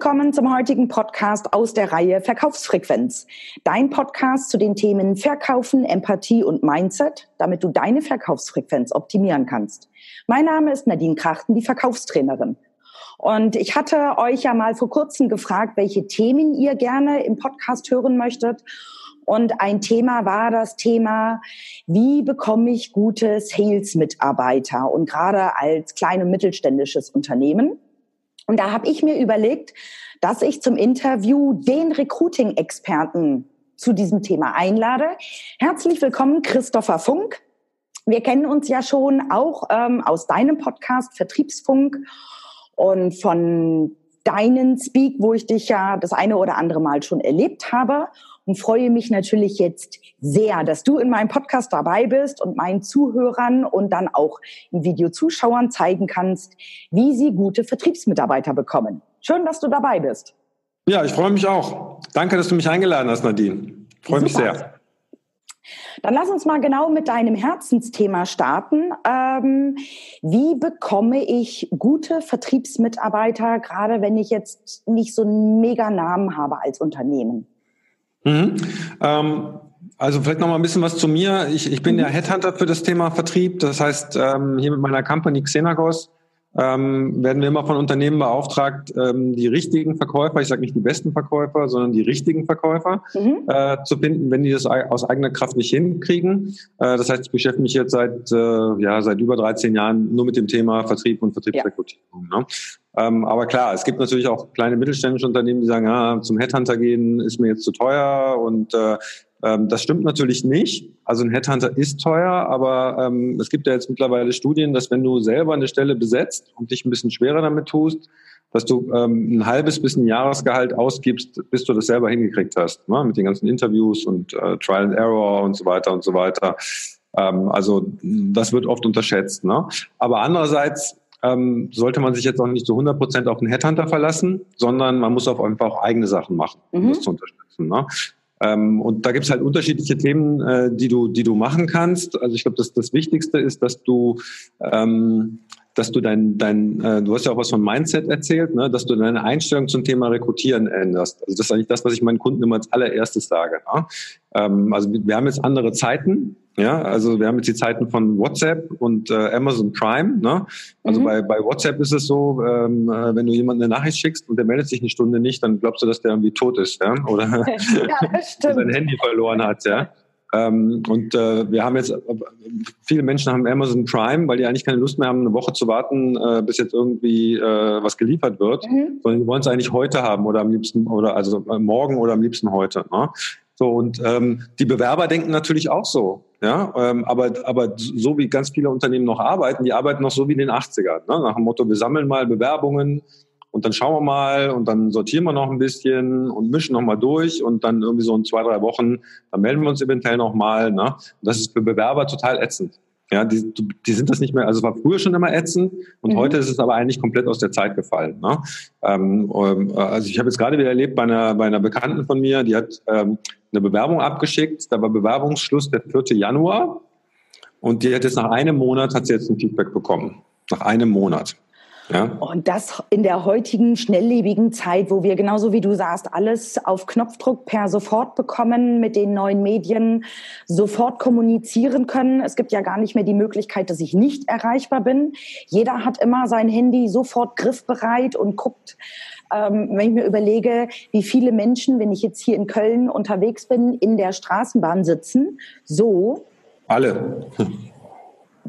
willkommen zum heutigen Podcast aus der Reihe Verkaufsfrequenz. Dein Podcast zu den Themen Verkaufen, Empathie und Mindset, damit du deine Verkaufsfrequenz optimieren kannst. Mein Name ist Nadine Krachten, die Verkaufstrainerin. Und ich hatte euch ja mal vor kurzem gefragt, welche Themen ihr gerne im Podcast hören möchtet. Und ein Thema war das Thema, wie bekomme ich gute Sales-Mitarbeiter und gerade als klein- und mittelständisches Unternehmen. Und da habe ich mir überlegt, dass ich zum Interview den Recruiting-Experten zu diesem Thema einlade. Herzlich willkommen, Christopher Funk. Wir kennen uns ja schon auch ähm, aus deinem Podcast Vertriebsfunk und von deinen Speak, wo ich dich ja das eine oder andere Mal schon erlebt habe und freue mich natürlich jetzt sehr, dass du in meinem Podcast dabei bist und meinen Zuhörern und dann auch Videozuschauern zeigen kannst, wie sie gute Vertriebsmitarbeiter bekommen. Schön, dass du dabei bist. Ja, ich freue mich auch. Danke, dass du mich eingeladen hast, Nadine. Freue mich sehr. Dann lass uns mal genau mit deinem Herzensthema starten. Ähm, wie bekomme ich gute Vertriebsmitarbeiter, gerade wenn ich jetzt nicht so einen mega Namen habe als Unternehmen? Mhm. Ähm, also vielleicht noch mal ein bisschen was zu mir. Ich, ich bin mhm. ja Headhunter für das Thema Vertrieb. Das heißt, ähm, hier mit meiner Company Xenagos ähm, werden wir immer von Unternehmen beauftragt, ähm, die richtigen Verkäufer, ich sage nicht die besten Verkäufer, sondern die richtigen Verkäufer mhm. äh, zu finden, wenn die das aus eigener Kraft nicht hinkriegen. Äh, das heißt, ich beschäftige mich jetzt seit, äh, ja, seit über 13 Jahren nur mit dem Thema Vertrieb und Vertriebsrekrutierung. Ja. Ne? Ähm, aber klar, es gibt natürlich auch kleine mittelständische Unternehmen, die sagen, ah, zum Headhunter gehen ist mir jetzt zu teuer und äh, ähm, das stimmt natürlich nicht. Also ein Headhunter ist teuer, aber ähm, es gibt ja jetzt mittlerweile Studien, dass wenn du selber eine Stelle besetzt und dich ein bisschen schwerer damit tust, dass du ähm, ein halbes bis ein Jahresgehalt ausgibst, bis du das selber hingekriegt hast, ne? mit den ganzen Interviews und äh, Trial and Error und so weiter und so weiter. Ähm, also das wird oft unterschätzt. Ne? Aber andererseits ähm, sollte man sich jetzt auch nicht zu 100 Prozent auf den Headhunter verlassen, sondern man muss auf einfach auch eigene Sachen machen, um mhm. das zu unterstützen. Ne? Ähm, und da gibt es halt unterschiedliche Themen, äh, die du, die du machen kannst. Also ich glaube, das, das Wichtigste ist, dass du ähm, dass du dein, dein äh, du hast ja auch was von Mindset erzählt, ne, dass du deine Einstellung zum Thema Rekrutieren änderst. Also das ist eigentlich das, was ich meinen Kunden immer als allererstes sage. Ne? Ähm, also wir haben jetzt andere Zeiten, ja, also wir haben jetzt die Zeiten von WhatsApp und äh, Amazon Prime. Ne? Also mhm. bei, bei WhatsApp ist es so, ähm, äh, wenn du jemanden eine Nachricht schickst und der meldet sich eine Stunde nicht, dann glaubst du, dass der irgendwie tot ist, ja, oder ja, sein Handy verloren hat, ja. Ähm, und äh, wir haben jetzt, viele Menschen haben Amazon Prime, weil die eigentlich keine Lust mehr haben, eine Woche zu warten, äh, bis jetzt irgendwie äh, was geliefert wird, mhm. sondern die wollen es eigentlich heute haben oder am liebsten, oder also äh, morgen oder am liebsten heute. Ne? So, und ähm, die Bewerber denken natürlich auch so. Ja, ähm, aber, aber so wie ganz viele Unternehmen noch arbeiten, die arbeiten noch so wie in den 80ern. Ne? Nach dem Motto, wir sammeln mal Bewerbungen, und dann schauen wir mal und dann sortieren wir noch ein bisschen und mischen noch mal durch und dann irgendwie so in zwei, drei Wochen, dann melden wir uns eventuell noch mal. Ne? Das ist für Bewerber total ätzend. Ja, die, die sind das nicht mehr, also war früher schon immer ätzend und mhm. heute ist es aber eigentlich komplett aus der Zeit gefallen. Ne? Ähm, ähm also ich habe jetzt gerade wieder erlebt bei einer, bei einer Bekannten von mir, die hat ähm, eine Bewerbung abgeschickt, da war Bewerbungsschluss der 4. Januar und die hat jetzt nach einem Monat, hat sie jetzt ein Feedback bekommen. Nach einem Monat. Ja. Und das in der heutigen schnelllebigen Zeit, wo wir genauso wie du sagst, alles auf Knopfdruck per sofort bekommen, mit den neuen Medien sofort kommunizieren können. Es gibt ja gar nicht mehr die Möglichkeit, dass ich nicht erreichbar bin. Jeder hat immer sein Handy sofort griffbereit und guckt, ähm, wenn ich mir überlege, wie viele Menschen, wenn ich jetzt hier in Köln unterwegs bin, in der Straßenbahn sitzen, so. Alle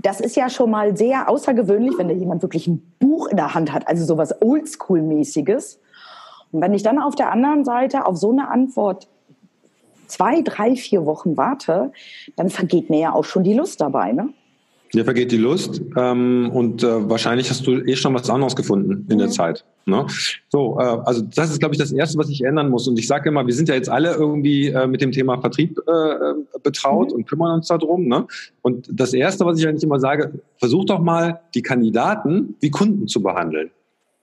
das ist ja schon mal sehr außergewöhnlich, wenn da jemand wirklich ein Buch in der Hand hat, also sowas Oldschool-mäßiges. Und wenn ich dann auf der anderen Seite auf so eine Antwort zwei, drei, vier Wochen warte, dann vergeht mir ja auch schon die Lust dabei, ne? Dir vergeht die Lust ähm, und äh, wahrscheinlich hast du eh schon was anderes gefunden in mhm. der Zeit. Ne? So, äh, also das ist, glaube ich, das Erste, was ich ändern muss. Und ich sage immer, wir sind ja jetzt alle irgendwie äh, mit dem Thema Vertrieb äh, äh, betraut mhm. und kümmern uns darum. Ne? Und das Erste, was ich eigentlich immer sage, versuch doch mal, die Kandidaten wie Kunden zu behandeln.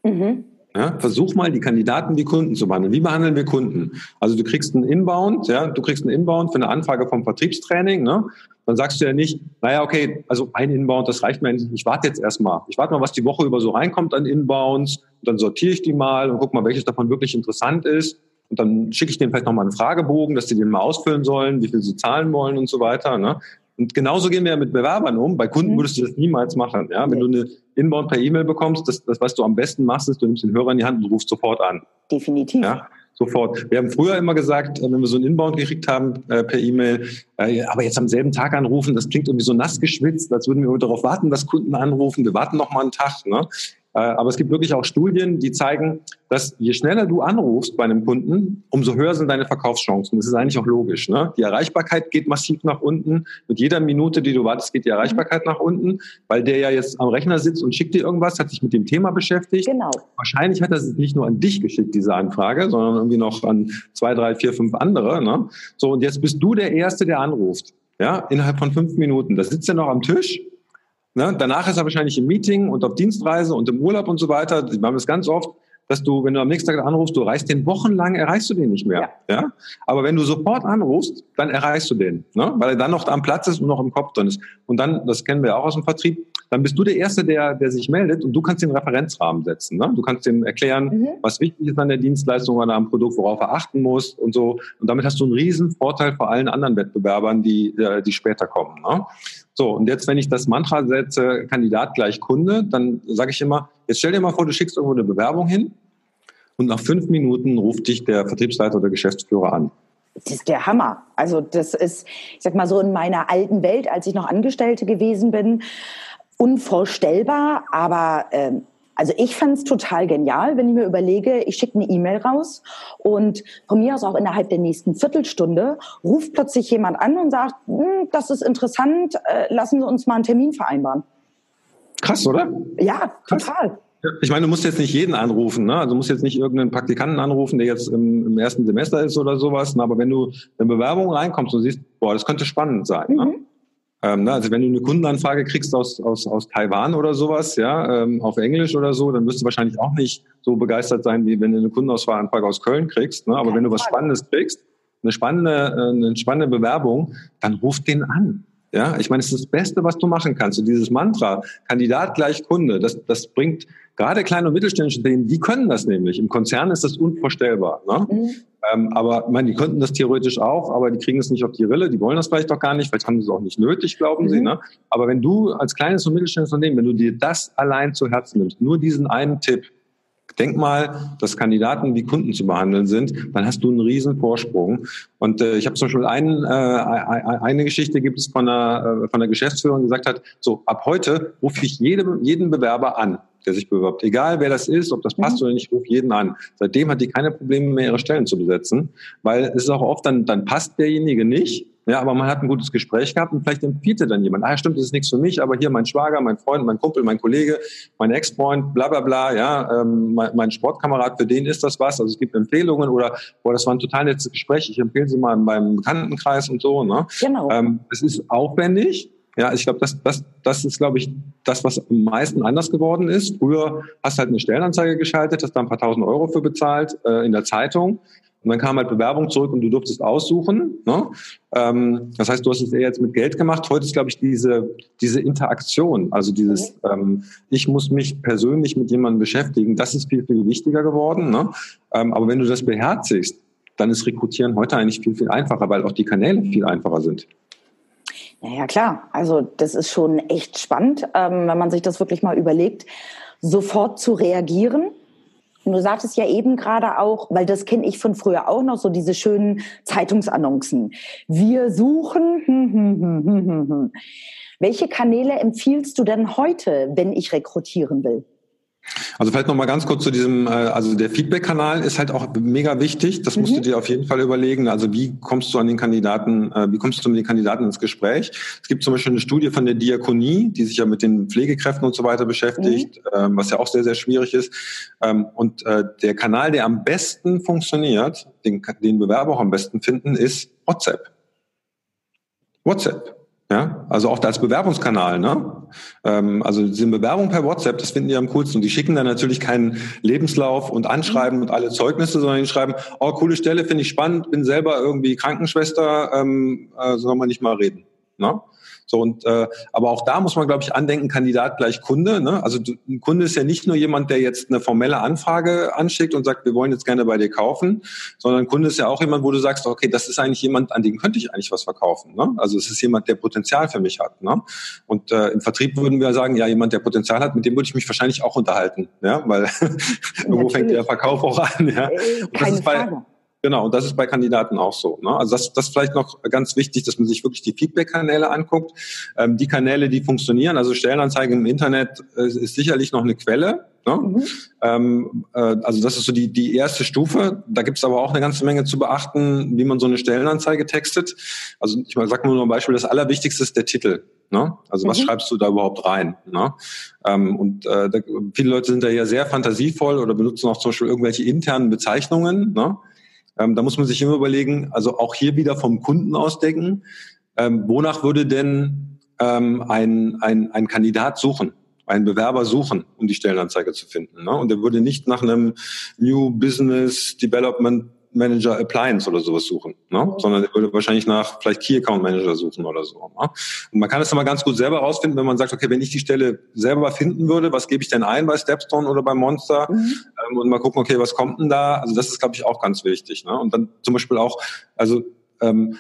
Mhm. Ja, versuch mal, die Kandidaten wie Kunden zu behandeln. Wie behandeln wir Kunden? Also du kriegst einen Inbound, ja, du kriegst einen Inbound für eine Anfrage vom Vertriebstraining, ne? Dann sagst du ja nicht, naja, okay, also ein Inbound, das reicht mir nicht. Ich warte jetzt erstmal. Ich warte mal, was die Woche über so reinkommt an Inbounds. Und dann sortiere ich die mal und guck mal, welches davon wirklich interessant ist. Und dann schicke ich denen vielleicht nochmal einen Fragebogen, dass die den mal ausfüllen sollen, wie viel sie zahlen wollen und so weiter. Ne? Und genauso gehen wir ja mit Bewerbern um. Bei Kunden mhm. würdest du das niemals machen. Ja? Wenn du eine Inbound per E-Mail bekommst, das, das, was du am besten machst, ist, du nimmst den Hörer in die Hand und rufst sofort an. Definitiv. Ja? Sofort. Wir haben früher immer gesagt, äh, wenn wir so einen Inbound gekriegt haben äh, per E-Mail, äh, aber jetzt am selben Tag anrufen, das klingt irgendwie so nass geschwitzt, als würden wir darauf warten, dass Kunden anrufen. Wir warten noch mal einen Tag. Ne? Äh, aber es gibt wirklich auch Studien, die zeigen, dass je schneller du anrufst bei einem Kunden, umso höher sind deine Verkaufschancen. Das ist eigentlich auch logisch. Ne? Die Erreichbarkeit geht massiv nach unten. Mit jeder Minute, die du wartest, geht die Erreichbarkeit nach unten, weil der ja jetzt am Rechner sitzt und schickt dir irgendwas, hat sich mit dem Thema beschäftigt. Genau. Wahrscheinlich hat er es nicht nur an dich geschickt, diese Anfrage, sondern irgendwie noch an zwei, drei, vier, fünf andere. Ne? So, und jetzt bist du der Erste, der anruft. Ja, innerhalb von fünf Minuten. Da sitzt er noch am Tisch Ne? Danach ist er wahrscheinlich im Meeting und auf Dienstreise und im Urlaub und so weiter. Wir haben es ganz oft, dass du, wenn du am nächsten Tag anrufst, du erreichst den wochenlang, erreichst du den nicht mehr. Ja. ja? Aber wenn du sofort anrufst, dann erreichst du den, ne? weil er dann noch am Platz ist und noch im Kopf drin ist. Und dann, das kennen wir auch aus dem Vertrieb, dann bist du der Erste, der, der sich meldet und du kannst den Referenzrahmen setzen. Ne? Du kannst ihm erklären, mhm. was wichtig ist an der Dienstleistung oder am Produkt, worauf er achten muss und so. Und damit hast du einen riesen Vorteil vor allen anderen Wettbewerbern, die, äh, die später kommen. Ne? So, und jetzt, wenn ich das Mantra setze, Kandidat gleich Kunde, dann sage ich immer, jetzt stell dir mal vor, du schickst irgendwo eine Bewerbung hin und nach fünf Minuten ruft dich der Vertriebsleiter oder Geschäftsführer an. Das ist der Hammer. Also das ist, ich sag mal so in meiner alten Welt, als ich noch Angestellte gewesen bin, unvorstellbar, aber ähm, also ich fand es total genial, wenn ich mir überlege, ich schicke eine E-Mail raus und von mir aus auch innerhalb der nächsten Viertelstunde ruft plötzlich jemand an und sagt, hm, das ist interessant, äh, lassen Sie uns mal einen Termin vereinbaren. Krass, oder? Ja, Krass. total. Ich meine, du musst jetzt nicht jeden anrufen, ne? Also du musst jetzt nicht irgendeinen Praktikanten anrufen, der jetzt im, im ersten Semester ist oder sowas. Ne? Aber wenn du in Bewerbung reinkommst und siehst, boah, das könnte spannend sein. Ne? Mhm. Ne? Ähm, ne, also wenn du eine Kundenanfrage kriegst aus, aus, aus Taiwan oder sowas, ja, ähm, auf Englisch oder so, dann wirst du wahrscheinlich auch nicht so begeistert sein, wie wenn du eine Kundenanfrage aus Köln kriegst. Ne? Aber wenn du was Spannendes kriegst, eine spannende, äh, eine spannende Bewerbung, dann ruf den an. Ja, ich meine, es ist das Beste, was du machen kannst. Und dieses Mantra, Kandidat gleich Kunde, das, das bringt gerade kleine und mittelständische Unternehmen, die können das nämlich. Im Konzern ist das unvorstellbar. Ne? Mhm. Ähm, aber ich meine, die könnten das theoretisch auch, aber die kriegen es nicht auf die Rille, die wollen das vielleicht auch gar nicht, vielleicht haben sie es auch nicht nötig, glauben mhm. sie. Ne? Aber wenn du als kleines und mittelständisches Unternehmen, wenn du dir das allein zu Herzen nimmst, nur diesen einen Tipp, Denk mal, dass Kandidaten wie Kunden zu behandeln sind, dann hast du einen riesen Vorsprung. Und äh, ich habe zum Beispiel einen, äh, eine Geschichte gibt es von einer, äh, von der Geschäftsführung, die gesagt hat, so ab heute rufe ich jedem, jeden Bewerber an, der sich bewirbt. Egal wer das ist, ob das passt mhm. oder nicht, ich rufe jeden an. Seitdem hat die keine Probleme mehr, ihre Stellen zu besetzen, weil es ist auch oft, dann, dann passt derjenige nicht ja, aber man hat ein gutes Gespräch gehabt und vielleicht empfiehlt er dann jemand, ah, stimmt, das ist nichts für mich, aber hier mein Schwager, mein Freund, mein Kumpel, mein Kollege, mein Ex-Freund, bla bla bla, ja, ähm, mein, mein, Sportkamerad, für den ist das was. Also es gibt Empfehlungen oder, boah, das war ein total nettes Gespräch, ich empfehle sie mal in meinem Bekanntenkreis und so. Ne? Genau. Ähm, es ist aufwendig, ja, ich glaube, das, das, das ist, glaube ich, das, was am meisten anders geworden ist. Früher hast du halt eine Stellenanzeige geschaltet, hast da ein paar tausend Euro für bezahlt äh, in der Zeitung. Und dann kam halt Bewerbung zurück und du durftest aussuchen. Ne? Ähm, das heißt, du hast es eher jetzt mit Geld gemacht. Heute ist, glaube ich, diese, diese Interaktion, also dieses, mhm. ähm, ich muss mich persönlich mit jemandem beschäftigen, das ist viel, viel wichtiger geworden. Ne? Ähm, aber wenn du das beherzigst, dann ist Rekrutieren heute eigentlich viel, viel einfacher, weil auch die Kanäle viel einfacher sind. Ja, klar. Also das ist schon echt spannend, ähm, wenn man sich das wirklich mal überlegt, sofort zu reagieren und du sagtest ja eben gerade auch, weil das kenne ich von früher auch noch, so diese schönen Zeitungsannoncen. Wir suchen. Hm, hm, hm, Welche Kanäle empfiehlst du denn heute, wenn ich rekrutieren will? Also vielleicht noch mal ganz kurz zu diesem, äh, also der Feedback-Kanal ist halt auch mega wichtig. Das musst mhm. du dir auf jeden Fall überlegen. Also wie kommst du an den Kandidaten, äh, wie kommst du mit den Kandidaten ins Gespräch? Es gibt zum Beispiel eine Studie von der Diakonie, die sich ja mit den Pflegekräften und so weiter beschäftigt, mhm. Ähm, was ja auch sehr, sehr schwierig ist. Ähm, und äh, der Kanal, der am besten funktioniert, den, den Bewerber auch am besten finden, ist WhatsApp. WhatsApp. Ja, also auch als Bewerbungskanal, ne? Ähm, also diese Bewerbung per WhatsApp, das finden die am coolsten. Und die schicken dann natürlich keinen Lebenslauf und Anschreiben und alle Zeugnisse, sondern die schreiben, oh, coole Stelle, finde ich spannend, bin selber irgendwie Krankenschwester, ähm, äh, soll man nicht mal reden. Ne? So und äh, aber auch da muss man, glaube ich, andenken, Kandidat gleich Kunde. Ne? Also du, ein Kunde ist ja nicht nur jemand, der jetzt eine formelle Anfrage anschickt und sagt, wir wollen jetzt gerne bei dir kaufen, sondern ein Kunde ist ja auch jemand, wo du sagst, okay, das ist eigentlich jemand, an dem könnte ich eigentlich was verkaufen. Ne? Also es ist jemand, der Potenzial für mich hat. Ne? Und äh, im Vertrieb würden wir sagen, ja, jemand, der Potenzial hat, mit dem würde ich mich wahrscheinlich auch unterhalten, ja, weil irgendwo fängt der Verkauf auch an. Ja? Äh, keine Frage. Genau, und das ist bei Kandidaten auch so. Ne? Also das, das ist vielleicht noch ganz wichtig, dass man sich wirklich die Feedback-Kanäle anguckt. Ähm, die Kanäle, die funktionieren, also Stellenanzeigen im Internet äh, ist sicherlich noch eine Quelle. Ne? Mhm. Ähm, äh, also das ist so die, die erste Stufe. Da gibt es aber auch eine ganze Menge zu beachten, wie man so eine Stellenanzeige textet. Also ich mal, sag mal nur ein Beispiel, das Allerwichtigste ist der Titel. Ne? Also mhm. was schreibst du da überhaupt rein? Ne? Ähm, und äh, da, viele Leute sind da ja sehr fantasievoll oder benutzen auch zum Beispiel irgendwelche internen Bezeichnungen. Ne? Ähm, da muss man sich immer überlegen, also auch hier wieder vom Kunden ausdenken, ähm, wonach würde denn ähm, ein, ein, ein Kandidat suchen? einen Bewerber suchen, um die Stellenanzeige zu finden. Ne? Und er würde nicht nach einem New Business Development Manager Appliance oder sowas suchen, ne? Mhm. sondern er würde wahrscheinlich nach vielleicht Key Account Manager suchen oder so. Ne? Und man kann es dann mal ganz gut selber rausfinden, wenn man sagt, okay, wenn ich die Stelle selber finden würde, was gebe ich denn ein bei Stepstone oder bei Monster? Mhm. Ähm, und mal gucken, okay, was kommt denn da? Also das ist, glaube ich, auch ganz wichtig. Ne? Und dann zum Beispiel auch, also ähm,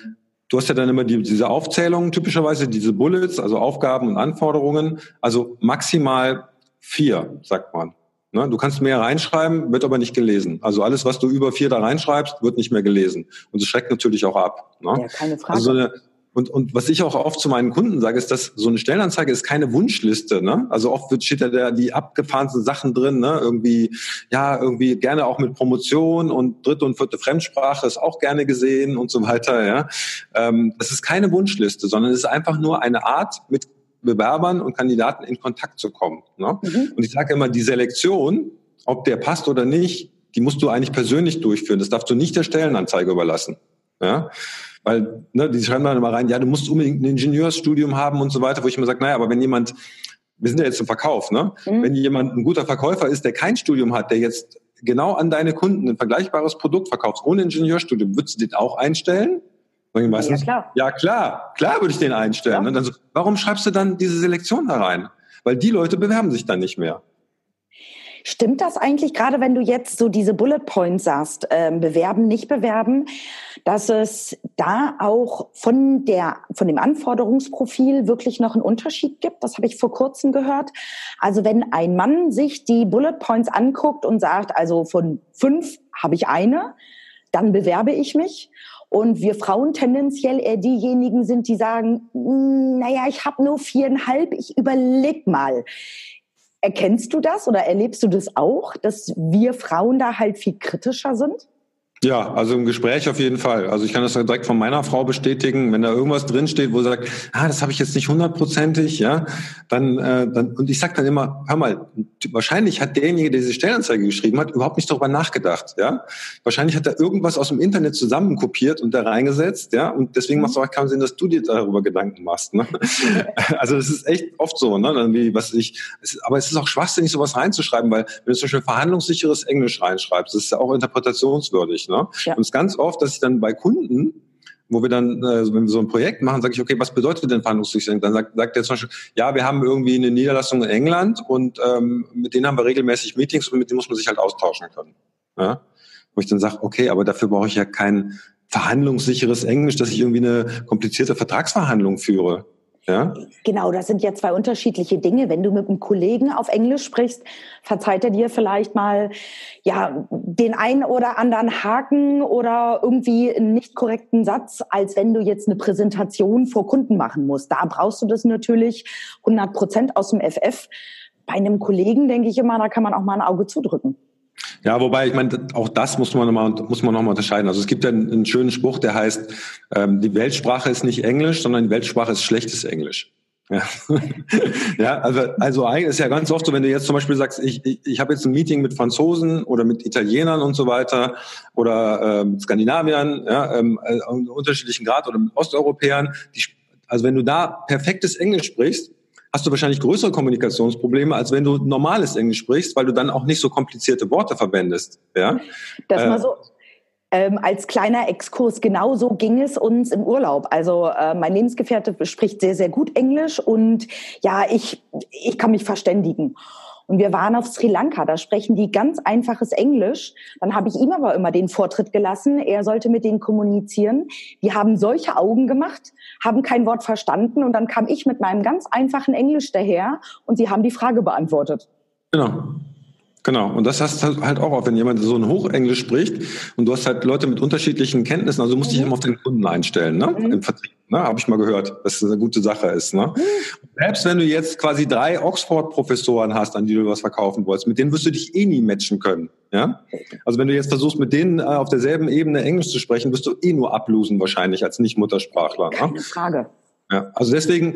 Du hast ja dann immer die, diese Aufzählungen typischerweise, diese Bullets, also Aufgaben und Anforderungen. Also maximal vier, sagt man. Ne? Du kannst mehr reinschreiben, wird aber nicht gelesen. Also alles, was du über vier da reinschreibst, wird nicht mehr gelesen. Und es schreckt natürlich auch ab. Ne? Ja, keine Frage. Also so eine, und, und was ich auch oft zu meinen Kunden sage, ist, dass so eine Stellenanzeige ist keine Wunschliste. Ne? Also oft wird, steht da der, die abgefahrensten Sachen drin, ne? irgendwie, ja, irgendwie gerne auch mit Promotion und dritte und vierte Fremdsprache ist auch gerne gesehen und so weiter. Ja? Ähm, das ist keine Wunschliste, sondern es ist einfach nur eine Art, mit Bewerbern und Kandidaten in Kontakt zu kommen. Ne? Mhm. Und ich sage immer, die Selektion, ob der passt oder nicht, die musst du eigentlich persönlich durchführen. Das darfst du nicht der Stellenanzeige überlassen. Ja? Weil ne, die schreiben dann immer rein, ja, du musst unbedingt ein Ingenieursstudium haben und so weiter, wo ich immer sage, naja, aber wenn jemand, wir sind ja jetzt im Verkauf, ne? Mhm. Wenn jemand ein guter Verkäufer ist, der kein Studium hat, der jetzt genau an deine Kunden ein vergleichbares Produkt verkauft, ohne Ingenieurstudium, würdest du den auch einstellen? Ja, klar. Ja, klar. Klar würde ich den einstellen. Ja. Und dann so, warum schreibst du dann diese Selektion da rein? Weil die Leute bewerben sich dann nicht mehr. Stimmt das eigentlich, gerade wenn du jetzt so diese Bullet Points sagst, äh, bewerben, nicht bewerben, dass es da auch von der, von dem Anforderungsprofil wirklich noch einen Unterschied gibt? Das habe ich vor kurzem gehört. Also wenn ein Mann sich die Bullet Points anguckt und sagt, also von fünf habe ich eine, dann bewerbe ich mich. Und wir Frauen tendenziell eher diejenigen sind, die sagen, hm, naja, ich habe nur viereinhalb, ich überleg mal. Erkennst du das oder erlebst du das auch, dass wir Frauen da halt viel kritischer sind? Ja, also im Gespräch auf jeden Fall. Also ich kann das direkt von meiner Frau bestätigen, wenn da irgendwas drinsteht, wo sie sagt, ah, das habe ich jetzt nicht hundertprozentig, ja, dann, äh, dann und ich sag dann immer, hör mal, wahrscheinlich hat derjenige, der diese Stellenanzeige geschrieben hat, überhaupt nicht darüber nachgedacht, ja. Wahrscheinlich hat er irgendwas aus dem Internet zusammenkopiert und da reingesetzt, ja, und deswegen macht es auch keinen Sinn, dass du dir darüber Gedanken machst. Ne? also das ist echt oft so, ne? Dann wie, was ich, es, aber es ist auch schwachsinnig, sowas reinzuschreiben, weil wenn du zum Beispiel verhandlungssicheres Englisch reinschreibst, das ist ja auch interpretationswürdig. Ne? Ja. Und es ist ganz oft, dass ich dann bei Kunden wo wir dann, äh, wenn wir so ein Projekt machen, sage ich, okay, was bedeutet denn Verhandlungssicherung? Dann sagt, sagt er zum Beispiel, ja, wir haben irgendwie eine Niederlassung in England und ähm, mit denen haben wir regelmäßig Meetings und mit denen muss man sich halt austauschen können. Ja? Wo ich dann sage, okay, aber dafür brauche ich ja kein verhandlungssicheres Englisch, dass ich irgendwie eine komplizierte Vertragsverhandlung führe. Ja? Genau, das sind ja zwei unterschiedliche Dinge. Wenn du mit einem Kollegen auf Englisch sprichst, verzeiht er dir vielleicht mal ja den einen oder anderen Haken oder irgendwie einen nicht korrekten Satz, als wenn du jetzt eine Präsentation vor Kunden machen musst. Da brauchst du das natürlich 100 Prozent aus dem FF. Bei einem Kollegen denke ich immer, da kann man auch mal ein Auge zudrücken. Ja, wobei, ich meine, auch das muss man nochmal, muss man nochmal unterscheiden. Also es gibt ja einen, einen schönen Spruch, der heißt, ähm, die Weltsprache ist nicht Englisch, sondern die Weltsprache ist schlechtes Englisch. Ja, ja also, also eigentlich ist ja ganz oft so, wenn du jetzt zum Beispiel sagst, ich, ich, ich habe jetzt ein Meeting mit Franzosen oder mit Italienern und so weiter oder ähm, Skandinaviern, ja, ähm, äh, unterschiedlichen Grad oder mit Osteuropäern, die Also wenn du da perfektes Englisch sprichst, hast du wahrscheinlich größere Kommunikationsprobleme, als wenn du normales Englisch sprichst, weil du dann auch nicht so komplizierte Worte verwendest. Ja? Das äh, mal so. Ähm, als kleiner Exkurs, genau so ging es uns im Urlaub. Also äh, mein Lebensgefährte spricht sehr, sehr gut Englisch und ja, ich, ich kann mich verständigen. Und wir waren auf Sri Lanka, da sprechen die ganz einfaches Englisch. Dann habe ich ihm aber immer den Vortritt gelassen, er sollte mit denen kommunizieren. Die haben solche Augen gemacht, haben kein Wort verstanden und dann kam ich mit meinem ganz einfachen Englisch daher und sie haben die Frage beantwortet. Genau. Genau, und das hast du halt auch auch, wenn jemand so ein Hochenglisch spricht und du hast halt Leute mit unterschiedlichen Kenntnissen, also musst du mhm. dich immer auf den Kunden einstellen, ne? Mhm. im Vertrieb. Ne? Habe ich mal gehört, dass das eine gute Sache ist. Ne? Selbst wenn du jetzt quasi drei Oxford-Professoren hast, an die du was verkaufen wolltest, mit denen wirst du dich eh nie matchen können. Ja? Also wenn du jetzt versuchst, mit denen äh, auf derselben Ebene Englisch zu sprechen, wirst du eh nur ablosen wahrscheinlich als Nicht-Muttersprachler. Ne? Keine Frage. Ja, also deswegen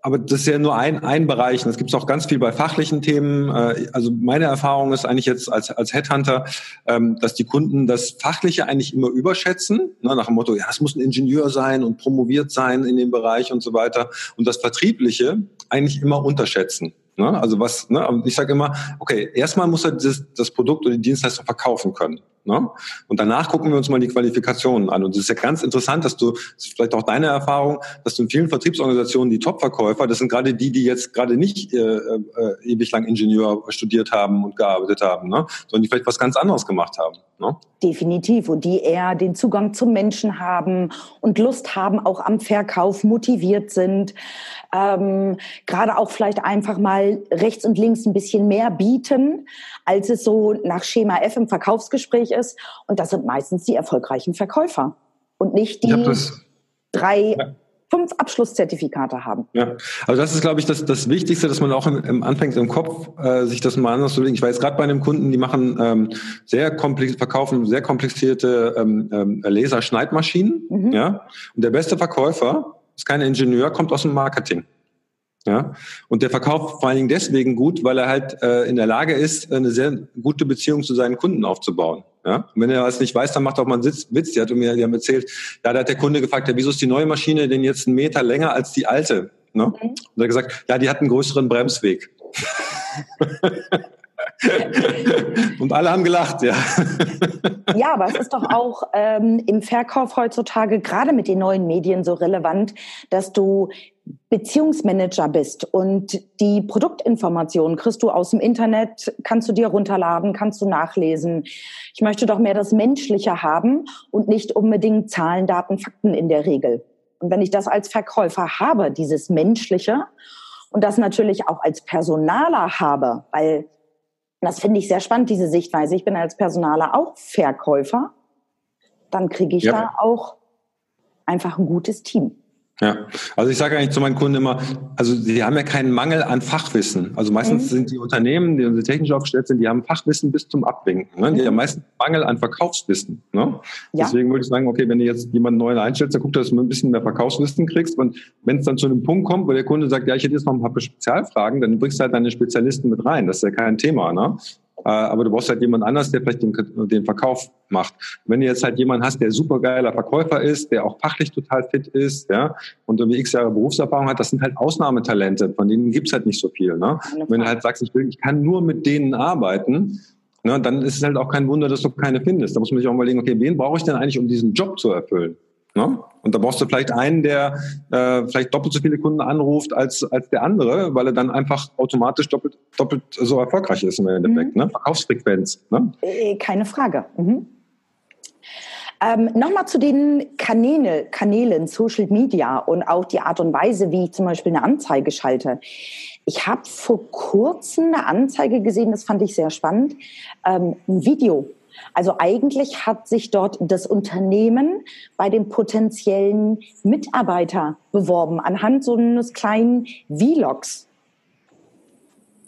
aber das ist ja nur ein, ein Bereich. Und es gibt auch ganz viel bei fachlichen Themen. Äh, also meine Erfahrung ist eigentlich jetzt als, als Headhunter, ähm, dass die Kunden das Fachliche eigentlich immer überschätzen. Ne, nach dem Motto, ja, es muss ein Ingenieur sein und promoviert sein in dem Bereich und so weiter. Und das Vertriebliche eigentlich immer unterschätzen. Ne? Also was, ne? ich sage immer, okay, erstmal muss er das, das Produkt oder die Dienstleistung verkaufen können. Ne? Und danach gucken wir uns mal die Qualifikationen an. Und es ist ja ganz interessant, dass du, das ist vielleicht auch deine Erfahrung, dass du in vielen Vertriebsorganisationen die Top-Verkäufer, das sind gerade die, die jetzt gerade nicht äh, äh, ewig lang Ingenieur studiert haben und gearbeitet haben, ne? sondern die vielleicht was ganz anderes gemacht haben. Ne? Definitiv. Und die eher den Zugang zum Menschen haben und Lust haben, auch am Verkauf motiviert sind. Ähm, gerade auch vielleicht einfach mal rechts und links ein bisschen mehr bieten, als es so nach Schema F im Verkaufsgespräch ist. Und das sind meistens die erfolgreichen Verkäufer und nicht die drei ja fünf Abschlusszertifikate haben. Ja, also das ist, glaube ich, das, das Wichtigste, dass man auch im, im anfängt im Kopf äh, sich das mal anders zu legen. Ich jetzt gerade bei einem Kunden, die machen ähm, sehr komplex, verkaufen sehr komplexierte ähm, ähm, Laserschneidmaschinen. Mhm. Ja, und der beste Verkäufer ist kein Ingenieur, kommt aus dem Marketing. Ja, und der verkauft vor allen Dingen deswegen gut, weil er halt äh, in der Lage ist, eine sehr gute Beziehung zu seinen Kunden aufzubauen. Ja, und wenn er was nicht weiß, dann macht auch mal einen Witz. Die hat mir, die haben erzählt, ja, da hat der Kunde gefragt, ja, wieso ist die neue Maschine denn jetzt einen Meter länger als die alte? Ne? Mhm. Und er hat gesagt, ja, die hat einen größeren Bremsweg. Und alle haben gelacht, ja. Ja, aber es ist doch auch ähm, im Verkauf heutzutage gerade mit den neuen Medien so relevant, dass du Beziehungsmanager bist und die Produktinformationen kriegst du aus dem Internet, kannst du dir runterladen, kannst du nachlesen. Ich möchte doch mehr das Menschliche haben und nicht unbedingt Zahlen, Daten, Fakten in der Regel. Und wenn ich das als Verkäufer habe, dieses Menschliche, und das natürlich auch als Personaler habe, weil das finde ich sehr spannend, diese Sichtweise. Ich bin als Personaler auch Verkäufer. Dann kriege ich ja. da auch einfach ein gutes Team. Ja, also ich sage eigentlich zu meinen Kunden immer, also sie haben ja keinen Mangel an Fachwissen. Also meistens mhm. sind die Unternehmen, die technisch aufgestellt sind, die haben Fachwissen bis zum Abwinken. Ne? Die haben meistens Mangel an Verkaufswissen. Ne? Ja. Deswegen würde ich sagen, okay, wenn du jetzt jemanden neuen einstellst, dann guck, dass du ein bisschen mehr Verkaufswissen kriegst. Und wenn es dann zu einem Punkt kommt, wo der Kunde sagt, ja, ich hätte jetzt noch ein paar Spezialfragen, dann bringst du halt deine Spezialisten mit rein. Das ist ja kein Thema. Ne? Äh, aber du brauchst halt jemand anders, der vielleicht den, den Verkauf macht. Wenn du jetzt halt jemand hast, der super geiler Verkäufer ist, der auch fachlich total fit ist, ja, und irgendwie x Jahre Berufserfahrung hat, das sind halt Ausnahmetalente, von denen gibt's halt nicht so viel. Ne? Wenn du halt sagst, ich, will, ich kann nur mit denen arbeiten, ne, dann ist es halt auch kein Wunder, dass du keine findest. Da muss man sich auch überlegen, okay, wen brauche ich denn eigentlich, um diesen Job zu erfüllen? Ne? Und da brauchst du vielleicht einen, der äh, vielleicht doppelt so viele Kunden anruft als, als der andere, weil er dann einfach automatisch doppelt, doppelt so erfolgreich ist im Endeffekt. Mhm. Ne? Verkaufsfrequenz. Ne? Äh, keine Frage. Mhm. Ähm, Nochmal zu den Kanäle, Kanälen, Social Media und auch die Art und Weise, wie ich zum Beispiel eine Anzeige schalte. Ich habe vor kurzem eine Anzeige gesehen, das fand ich sehr spannend, ähm, ein Video also eigentlich hat sich dort das Unternehmen bei dem potenziellen Mitarbeiter beworben anhand so eines kleinen Vlogs.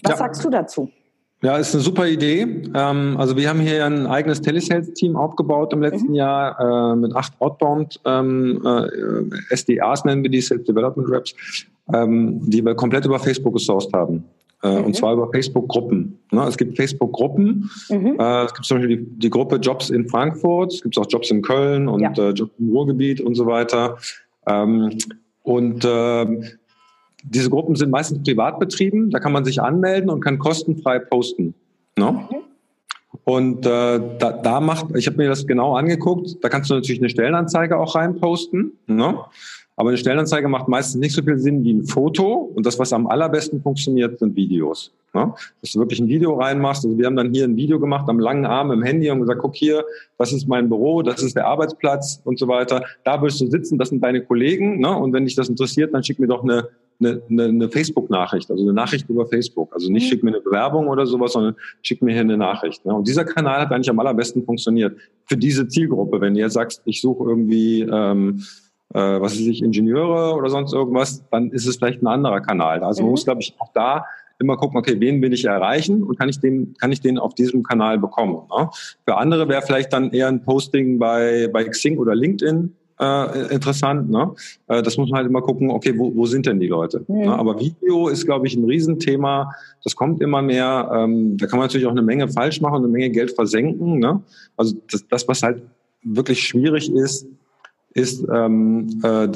Was ja. sagst du dazu? Ja, ist eine super Idee. Ähm, also wir haben hier ein eigenes Telesales-Team aufgebaut im letzten mhm. Jahr äh, mit acht Outbound ähm, äh, SDAs nennen wir die, Self Development Reps, ähm, die wir komplett über Facebook gesourced haben. Äh, mhm. Und zwar über Facebook-Gruppen. Ne? Es gibt Facebook-Gruppen. Mhm. Äh, es gibt zum Beispiel die, die, Gruppe Jobs in Frankfurt. Es gibt auch Jobs in Köln und ja. äh, Jobs im Ruhrgebiet und so weiter. Ähm, und äh, diese Gruppen sind meistens privat betrieben, da kann man sich anmelden und kann kostenfrei posten. Ne? Mhm. Und da, da macht, ich habe mir das genau angeguckt, da kannst du natürlich eine Stellenanzeige auch reinposten. Ne? Aber eine Stellenanzeige macht meistens nicht so viel Sinn wie ein Foto. Und das, was am allerbesten funktioniert, sind Videos. Ne? Dass du wirklich ein Video reinmachst. Also wir haben dann hier ein Video gemacht am langen Arm im Handy und gesagt, guck hier, das ist mein Büro, das ist der Arbeitsplatz und so weiter. Da wirst du sitzen, das sind deine Kollegen. Ne? Und wenn dich das interessiert, dann schick mir doch eine eine, eine, eine Facebook-Nachricht, also eine Nachricht über Facebook. Also nicht mhm. schick mir eine Bewerbung oder sowas, sondern schick mir hier eine Nachricht. Ne? Und dieser Kanal hat eigentlich am allerbesten funktioniert für diese Zielgruppe. Wenn du jetzt sagst, ich suche irgendwie ähm, äh, was weiß ich, Ingenieure oder sonst irgendwas, dann ist es vielleicht ein anderer Kanal. Also mhm. man muss, glaube ich, auch da immer gucken, okay, wen will ich erreichen und kann ich den, kann ich den auf diesem Kanal bekommen. Ne? Für andere wäre vielleicht dann eher ein Posting bei, bei Xing oder LinkedIn äh, interessant. Ne? Äh, das muss man halt immer gucken, okay, wo, wo sind denn die Leute? Mhm. Ne? Aber Video ist, glaube ich, ein Riesenthema. Das kommt immer mehr. Ähm, da kann man natürlich auch eine Menge falsch machen, eine Menge Geld versenken. Ne? Also das, das, was halt wirklich schwierig ist, ist ähm, äh,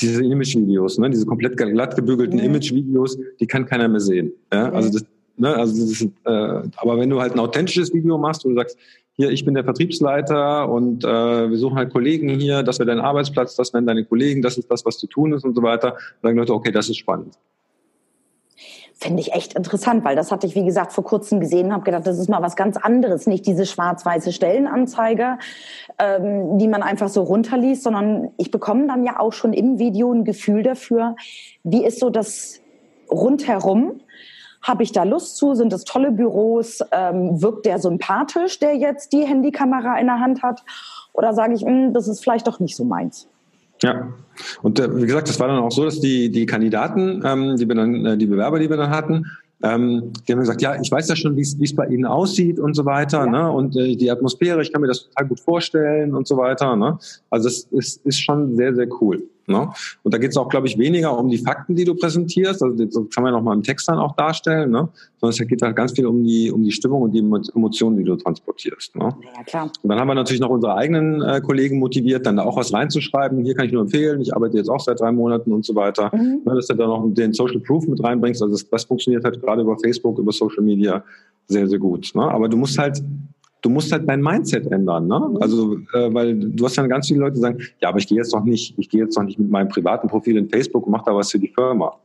diese Image-Videos, ne? diese komplett glatt gebügelten. Image-Videos, die kann keiner mehr sehen. Ja? Also das, ne? also das ist, äh, aber wenn du halt ein authentisches Video machst, wo du sagst, hier, ich bin der Vertriebsleiter und äh, wir suchen halt Kollegen hier, das wäre dein Arbeitsplatz, das wären deine Kollegen, das ist das, was zu tun ist und so weiter, dann sagen Leute, okay, das ist spannend. Finde ich echt interessant, weil das hatte ich, wie gesagt, vor kurzem gesehen, habe gedacht, das ist mal was ganz anderes. Nicht diese schwarz-weiße Stellenanzeige, ähm, die man einfach so runterliest, sondern ich bekomme dann ja auch schon im Video ein Gefühl dafür, wie ist so das rundherum. Habe ich da Lust zu? Sind das tolle Büros? Ähm, wirkt der sympathisch, der jetzt die Handykamera in der Hand hat? Oder sage ich, hm, das ist vielleicht doch nicht so meins? Ja, und äh, wie gesagt, es war dann auch so, dass die, die Kandidaten, ähm, die wir dann, äh, die Bewerber, die wir dann hatten, ähm, die haben gesagt, ja, ich weiß ja schon, wie es bei Ihnen aussieht und so weiter, ja. ne? Und äh, die Atmosphäre, ich kann mir das total gut vorstellen und so weiter. Ne? Also es ist, ist schon sehr, sehr cool. Ne? Und da geht es auch, glaube ich, weniger um die Fakten, die du präsentierst. Also das kann man nochmal im Text dann auch darstellen, ne? sondern es geht halt ganz viel um die, um die Stimmung und die Emotionen, die du transportierst. Ne? Ja, klar. Und dann haben wir natürlich noch unsere eigenen äh, Kollegen motiviert, dann da auch was reinzuschreiben. Hier kann ich nur empfehlen, ich arbeite jetzt auch seit drei Monaten und so weiter. Mhm. Ne, dass du da noch den Social Proof mit reinbringst. Also das, das funktioniert halt gerade über Facebook, über Social Media sehr, sehr gut. Ne? Aber du musst halt du musst halt dein Mindset ändern. Ne? Mhm. Also, äh, weil du hast ja ganz viele Leute, die sagen, ja, aber ich gehe jetzt doch nicht, ich gehe jetzt doch nicht mit meinem privaten Profil in Facebook und mache da was für die Firma.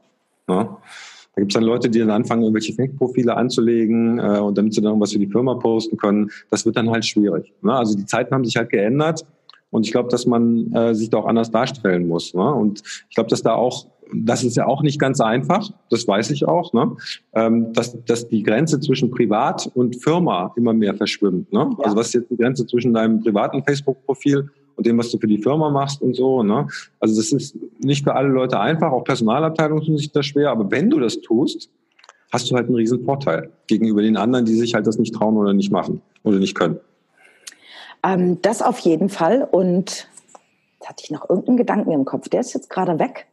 Ne? Da gibt es dann Leute, die dann anfangen, irgendwelche Fake-Profile anzulegen äh, und damit sie dann irgendwas für die Firma posten können. Das wird dann halt schwierig. Ne? Also die Zeiten haben sich halt geändert und ich glaube, dass man äh, sich da auch anders darstellen muss. Ne? Und ich glaube, dass da auch das ist ja auch nicht ganz einfach, das weiß ich auch, ne? ähm, dass, dass die Grenze zwischen Privat und Firma immer mehr verschwimmt. Ne? Ja. Also was ist jetzt die Grenze zwischen deinem privaten Facebook-Profil und dem, was du für die Firma machst und so. Ne? Also das ist nicht für alle Leute einfach, auch Personalabteilungen tun sich das schwer, aber wenn du das tust, hast du halt einen riesen Vorteil gegenüber den anderen, die sich halt das nicht trauen oder nicht machen oder nicht können. Ähm, das auf jeden Fall und jetzt hatte ich noch irgendeinen Gedanken im Kopf, der ist jetzt gerade weg.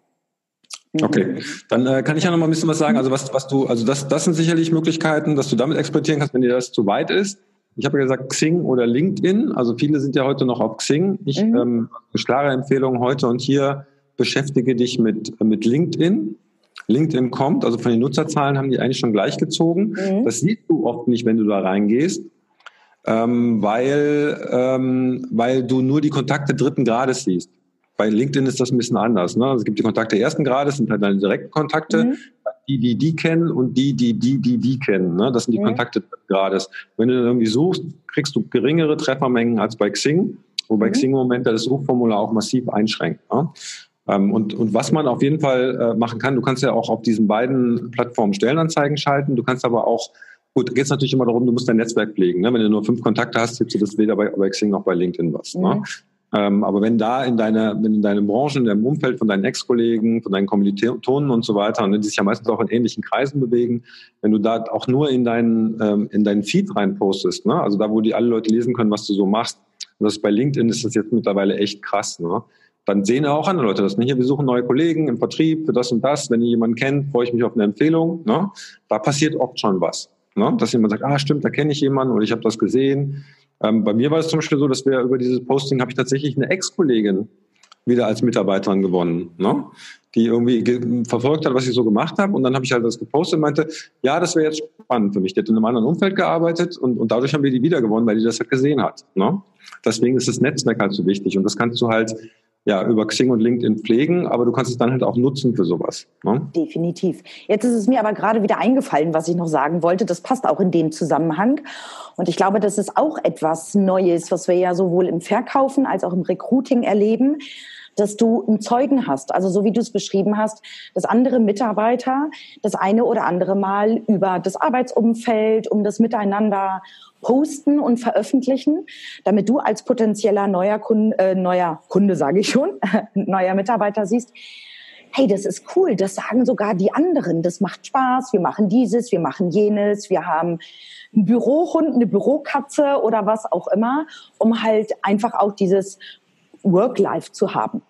Okay, dann äh, kann ich ja noch mal ein bisschen was sagen. Also was, was du, also das, das sind sicherlich Möglichkeiten, dass du damit exportieren kannst, wenn dir das zu weit ist. Ich habe ja gesagt Xing oder LinkedIn. Also viele sind ja heute noch auf Xing. Ich mhm. ähm, eine klare Empfehlung heute und hier beschäftige dich mit mit LinkedIn. LinkedIn kommt, also von den Nutzerzahlen haben die eigentlich schon gleichgezogen. Mhm. Das siehst du oft nicht, wenn du da reingehst, ähm, weil ähm, weil du nur die Kontakte dritten Grades siehst. Bei LinkedIn ist das ein bisschen anders. Ne? Es gibt die Kontakte ersten Grades, sind halt deine direkten Kontakte, mhm. die, die die kennen und die, die die, die die kennen. Ne? Das sind die mhm. Kontakte Grades. Wenn du irgendwie suchst, kriegst du geringere Treffermengen als bei Xing, wobei mhm. Xing im Moment das Suchformular auch massiv einschränkt. Ne? Ähm, und, und was man auf jeden Fall äh, machen kann, du kannst ja auch auf diesen beiden Plattformen Stellenanzeigen schalten, du kannst aber auch Gut, geht es natürlich immer darum, du musst dein Netzwerk pflegen. Ne? Wenn du nur fünf Kontakte hast, gibst du das weder bei, bei Xing noch bei LinkedIn was. Ne? Mhm. Ne? Ähm, aber wenn da in deiner, wenn in deiner Branche, in deinem Umfeld von deinen Ex-Kollegen, von deinen Kommilitonen und so weiter, und die sich ja meistens auch in ähnlichen Kreisen bewegen, wenn du da auch nur in deinen, ähm, in deinen Feed reinpostest, ne? also da, wo die alle Leute lesen können, was du so machst, und das bei LinkedIn ist das jetzt mittlerweile echt krass, ne? dann sehen auch andere Leute das. Hier, wir suchen neue Kollegen im Vertrieb für das und das. Wenn ihr jemanden kennt, freue ich mich auf eine Empfehlung. Ne? Da passiert oft schon was. Ne? Dass jemand sagt, ah stimmt, da kenne ich jemanden oder ich habe das gesehen. Ähm, bei mir war es zum Beispiel so, dass wir über dieses Posting habe ich tatsächlich eine Ex-Kollegin wieder als Mitarbeiterin gewonnen. Ne? die irgendwie verfolgt hat, was ich so gemacht habe. Und dann habe ich halt das gepostet und meinte, ja, das wäre jetzt spannend für mich. Die hat in einem anderen Umfeld gearbeitet und, und dadurch haben wir die wiedergewonnen, weil die das halt gesehen hat. Ne? Deswegen ist das Netzwerk halt so wichtig. Und das kannst du halt ja, über Xing und LinkedIn pflegen, aber du kannst es dann halt auch nutzen für sowas. Ne? Definitiv. Jetzt ist es mir aber gerade wieder eingefallen, was ich noch sagen wollte. Das passt auch in dem Zusammenhang. Und ich glaube, das ist auch etwas Neues, was wir ja sowohl im Verkaufen als auch im Recruiting erleben dass du einen Zeugen hast, also so wie du es beschrieben hast, dass andere Mitarbeiter das eine oder andere Mal über das Arbeitsumfeld, um das Miteinander posten und veröffentlichen, damit du als potenzieller neuer Kunde, äh, neuer Kunde sage ich schon, neuer Mitarbeiter siehst, hey, das ist cool, das sagen sogar die anderen, das macht Spaß, wir machen dieses, wir machen jenes, wir haben einen Bürohund, eine Bürokatze oder was auch immer, um halt einfach auch dieses Work-Life zu haben.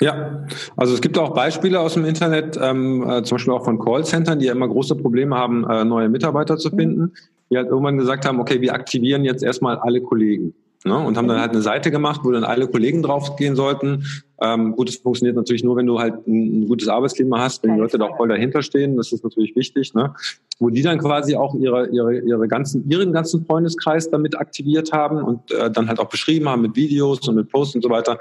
Ja, also es gibt auch Beispiele aus dem Internet, ähm, äh, zum Beispiel auch von Callcentern, die ja immer große Probleme haben, äh, neue Mitarbeiter zu finden, die halt irgendwann gesagt haben, okay, wir aktivieren jetzt erstmal alle Kollegen. Ne, und haben dann halt eine Seite gemacht, wo dann alle Kollegen draufgehen sollten. Ähm, gut, es funktioniert natürlich nur, wenn du halt ein, ein gutes Arbeitsklima hast, wenn die Leute da auch voll dahinter stehen. Das ist natürlich wichtig. Ne? Wo die dann quasi auch ihre, ihre, ihre ganzen, ihren ganzen Freundeskreis damit aktiviert haben und äh, dann halt auch beschrieben haben mit Videos und mit Posts und so weiter,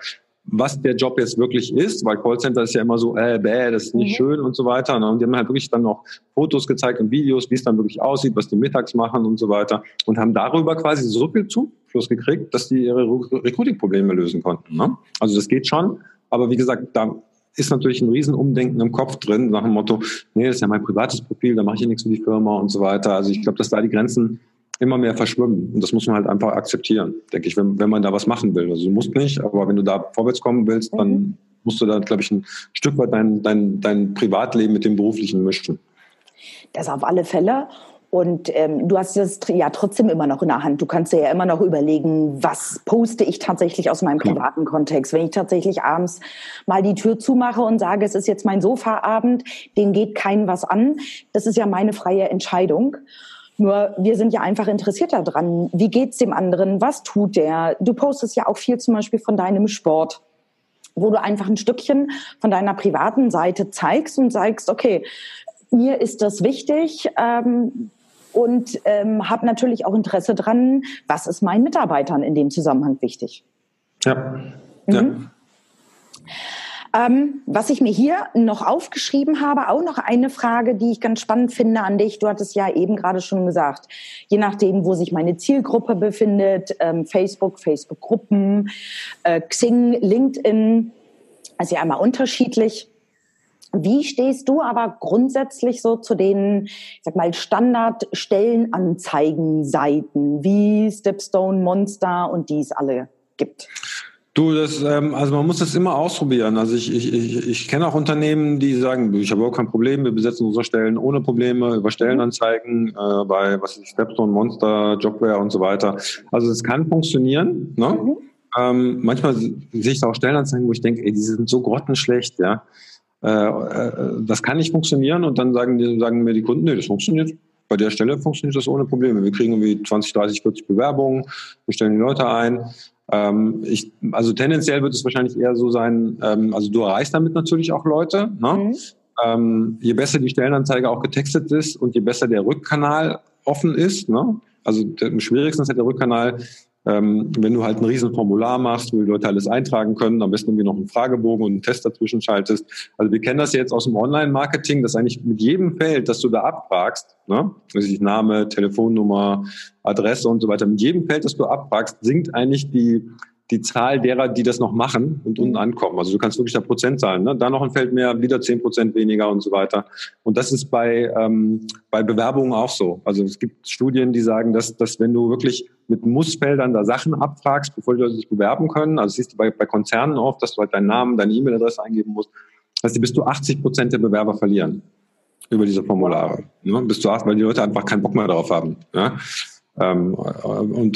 was der Job jetzt wirklich ist, weil Callcenter ist ja immer so, äh, bäh, das ist nicht mhm. schön und so weiter. Ne? Und die haben halt wirklich dann noch Fotos gezeigt und Videos, wie es dann wirklich aussieht, was die mittags machen und so weiter. Und haben darüber quasi so viel Zufluss gekriegt, dass die ihre Recruiting-Probleme lösen konnten. Ne? Also das geht schon. Aber wie gesagt, da ist natürlich ein Riesenumdenken im Kopf drin, nach dem Motto, nee, das ist ja mein privates Profil, da mache ich ja nichts für die Firma und so weiter. Also ich glaube, dass da die Grenzen immer mehr verschwimmen. Und das muss man halt einfach akzeptieren, denke ich, wenn, wenn man da was machen will. Also du musst nicht, aber wenn du da vorwärts kommen willst, dann mhm. musst du da, glaube ich, ein Stück weit dein, dein, dein Privatleben mit dem beruflichen mischen. Das auf alle Fälle. Und ähm, du hast das ja trotzdem immer noch in der Hand. Du kannst dir ja immer noch überlegen, was poste ich tatsächlich aus meinem privaten Kontext. Wenn ich tatsächlich abends mal die Tür zumache und sage, es ist jetzt mein Sofaabend, den geht keinem was an, das ist ja meine freie Entscheidung. Nur wir sind ja einfach interessiert daran. Wie geht's dem anderen? Was tut der? Du postest ja auch viel zum Beispiel von deinem Sport wo du einfach ein Stückchen von deiner privaten Seite zeigst und sagst, okay, mir ist das wichtig ähm, und ähm, habe natürlich auch Interesse dran, was ist meinen Mitarbeitern in dem Zusammenhang wichtig. Ja. Mhm. ja. Ähm, was ich mir hier noch aufgeschrieben habe, auch noch eine Frage, die ich ganz spannend finde an dich. Du hattest ja eben gerade schon gesagt, je nachdem, wo sich meine Zielgruppe befindet, ähm, Facebook, Facebook-Gruppen, äh, Xing, LinkedIn, also ja einmal unterschiedlich. Wie stehst du aber grundsätzlich so zu den, ich sag mal, Standard-Stellenanzeigen-Seiten wie Stepstone, Monster und die es alle gibt? Du, das, ähm, also man muss das immer ausprobieren. Also ich, ich, ich, ich kenne auch Unternehmen, die sagen, ich habe auch kein Problem, wir besetzen unsere Stellen ohne Probleme über Stellenanzeigen äh, bei was ist Stepstone, Monster, Jobware und so weiter. Also es kann funktionieren. Ne? Mhm. Ähm, manchmal sehe ich da auch Stellenanzeigen, wo ich denke, ey, die sind so grottenschlecht, ja. Äh, äh, das kann nicht funktionieren und dann sagen, die, sagen mir die Kunden, nee, das funktioniert. Bei der Stelle funktioniert das ohne Probleme. Wir kriegen irgendwie 20, 30, 40 Bewerbungen, wir stellen die Leute ein. Ähm, ich, also tendenziell wird es wahrscheinlich eher so sein, ähm, also du erreichst damit natürlich auch Leute. Ne? Mhm. Ähm, je besser die Stellenanzeige auch getextet ist und je besser der Rückkanal offen ist, ne? also der, am schwierigsten ist halt der Rückkanal, ähm, wenn du halt ein riesen Formular machst, wo die Leute alles eintragen können, am besten irgendwie noch einen Fragebogen und einen Test dazwischen schaltest. Also wir kennen das jetzt aus dem Online-Marketing, dass eigentlich mit jedem Feld, das du da abfragst, ne, also Name, Telefonnummer, Adresse und so weiter, mit jedem Feld, das du abfragst, sinkt eigentlich die die Zahl derer, die das noch machen und unten ankommen. Also du kannst wirklich da Prozentzahlen, ne? da noch ein Feld mehr, wieder zehn Prozent weniger und so weiter. Und das ist bei, ähm, bei Bewerbungen auch so. Also es gibt Studien, die sagen, dass, dass wenn du wirklich mit Mussfeldern da Sachen abfragst, bevor die Leute sich bewerben können, also siehst du bei, bei Konzernen oft, dass du halt deinen Namen, deine E-Mail-Adresse eingeben musst, dass die bis zu 80 Prozent der Bewerber verlieren über diese Formulare. Ne? Bis zu 8, weil die Leute einfach keinen Bock mehr drauf haben. Ja? Ähm, und